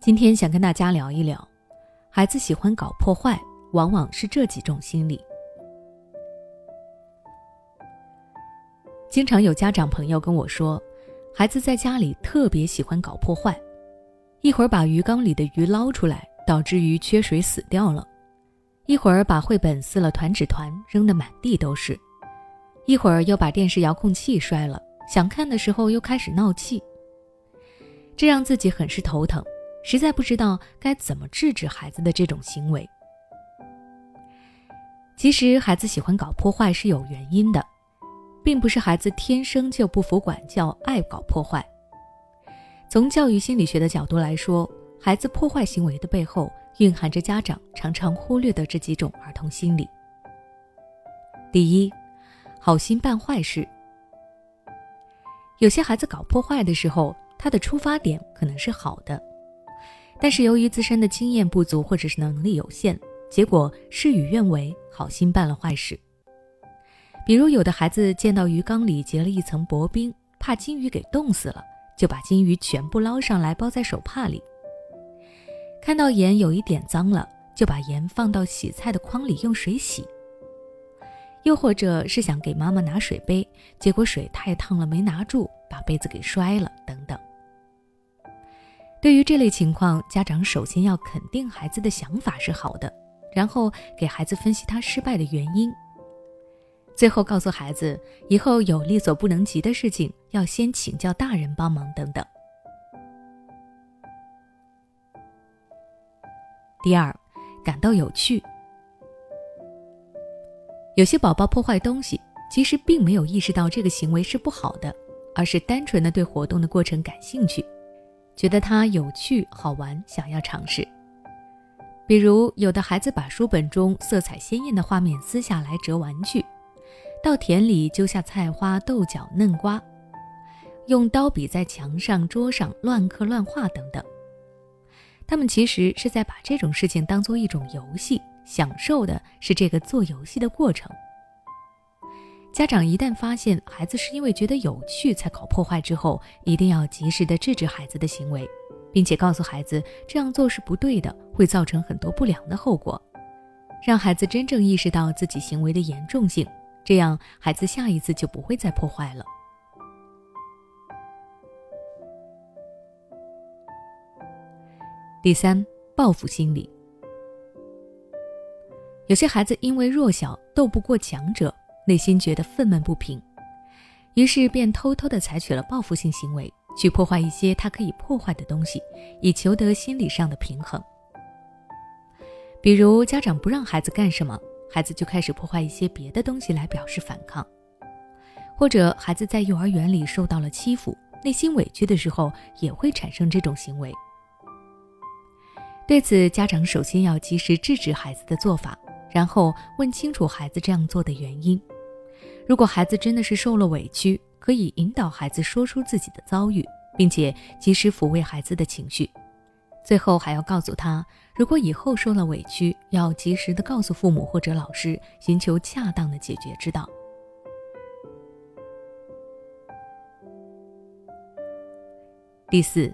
今天想跟大家聊一聊，孩子喜欢搞破坏，往往是这几种心理。经常有家长朋友跟我说，孩子在家里特别喜欢搞破坏，一会儿把鱼缸里的鱼捞出来，导致鱼缺水死掉了；一会儿把绘本撕了团纸团，扔得满地都是；一会儿又把电视遥控器摔了，想看的时候又开始闹气，这让自己很是头疼。实在不知道该怎么制止孩子的这种行为。其实，孩子喜欢搞破坏是有原因的，并不是孩子天生就不服管教、爱搞破坏。从教育心理学的角度来说，孩子破坏行为的背后蕴含着家长常常忽略的这几种儿童心理。第一，好心办坏事。有些孩子搞破坏的时候，他的出发点可能是好的。但是由于自身的经验不足或者是能力有限，结果事与愿违，好心办了坏事。比如有的孩子见到鱼缸里结了一层薄冰，怕金鱼给冻死了，就把金鱼全部捞上来包在手帕里。看到盐有一点脏了，就把盐放到洗菜的筐里用水洗。又或者是想给妈妈拿水杯，结果水太烫了没拿住，把杯子给摔了，等等。对于这类情况，家长首先要肯定孩子的想法是好的，然后给孩子分析他失败的原因，最后告诉孩子以后有力所不能及的事情要先请教大人帮忙等等。第二，感到有趣。有些宝宝破坏东西，其实并没有意识到这个行为是不好的，而是单纯的对活动的过程感兴趣。觉得它有趣好玩，想要尝试。比如，有的孩子把书本中色彩鲜艳的画面撕下来折玩具，到田里揪下菜花、豆角、嫩瓜，用刀笔在墙上、桌上乱刻乱画等等。他们其实是在把这种事情当做一种游戏，享受的是这个做游戏的过程。家长一旦发现孩子是因为觉得有趣才搞破坏之后，一定要及时的制止孩子的行为，并且告诉孩子这样做是不对的，会造成很多不良的后果，让孩子真正意识到自己行为的严重性，这样孩子下一次就不会再破坏了。第三，报复心理，有些孩子因为弱小斗不过强者。内心觉得愤懑不平，于是便偷偷地采取了报复性行为，去破坏一些他可以破坏的东西，以求得心理上的平衡。比如家长不让孩子干什么，孩子就开始破坏一些别的东西来表示反抗；或者孩子在幼儿园里受到了欺负，内心委屈的时候，也会产生这种行为。对此，家长首先要及时制止孩子的做法，然后问清楚孩子这样做的原因。如果孩子真的是受了委屈，可以引导孩子说出自己的遭遇，并且及时抚慰孩子的情绪。最后还要告诉他，如果以后受了委屈，要及时的告诉父母或者老师，寻求恰当的解决之道。第四，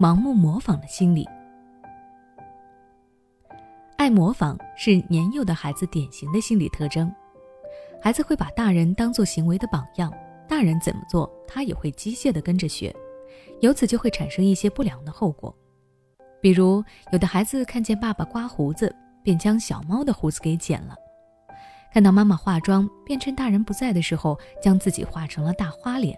盲目模仿的心理。爱模仿是年幼的孩子典型的心理特征。孩子会把大人当做行为的榜样，大人怎么做，他也会机械地跟着学，由此就会产生一些不良的后果。比如，有的孩子看见爸爸刮胡子，便将小猫的胡子给剪了；看到妈妈化妆，便趁大人不在的时候将自己画成了大花脸；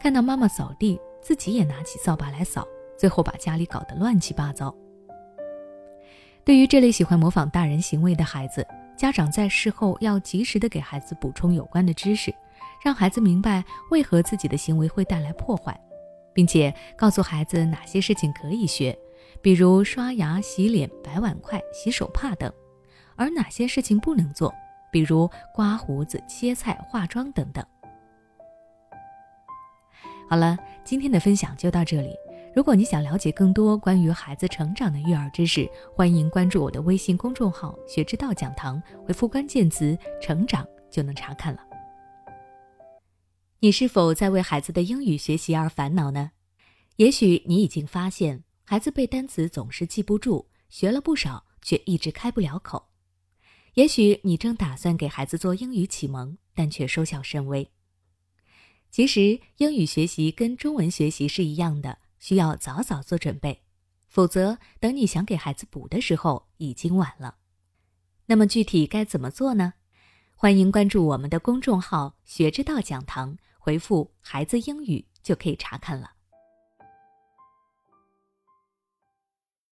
看到妈妈扫地，自己也拿起扫把来扫，最后把家里搞得乱七八糟。对于这类喜欢模仿大人行为的孩子，家长在事后要及时的给孩子补充有关的知识，让孩子明白为何自己的行为会带来破坏，并且告诉孩子哪些事情可以学，比如刷牙、洗脸、摆碗筷、洗手帕等，而哪些事情不能做，比如刮胡子、切菜、化妆等等。好了，今天的分享就到这里。如果你想了解更多关于孩子成长的育儿知识，欢迎关注我的微信公众号“学之道讲堂”，回复关键词“成长”就能查看了。你是否在为孩子的英语学习而烦恼呢？也许你已经发现，孩子背单词总是记不住，学了不少却一直开不了口。也许你正打算给孩子做英语启蒙，但却收效甚微。其实，英语学习跟中文学习是一样的，需要早早做准备，否则等你想给孩子补的时候，已经晚了。那么具体该怎么做呢？欢迎关注我们的公众号“学之道讲堂”，回复“孩子英语”就可以查看了。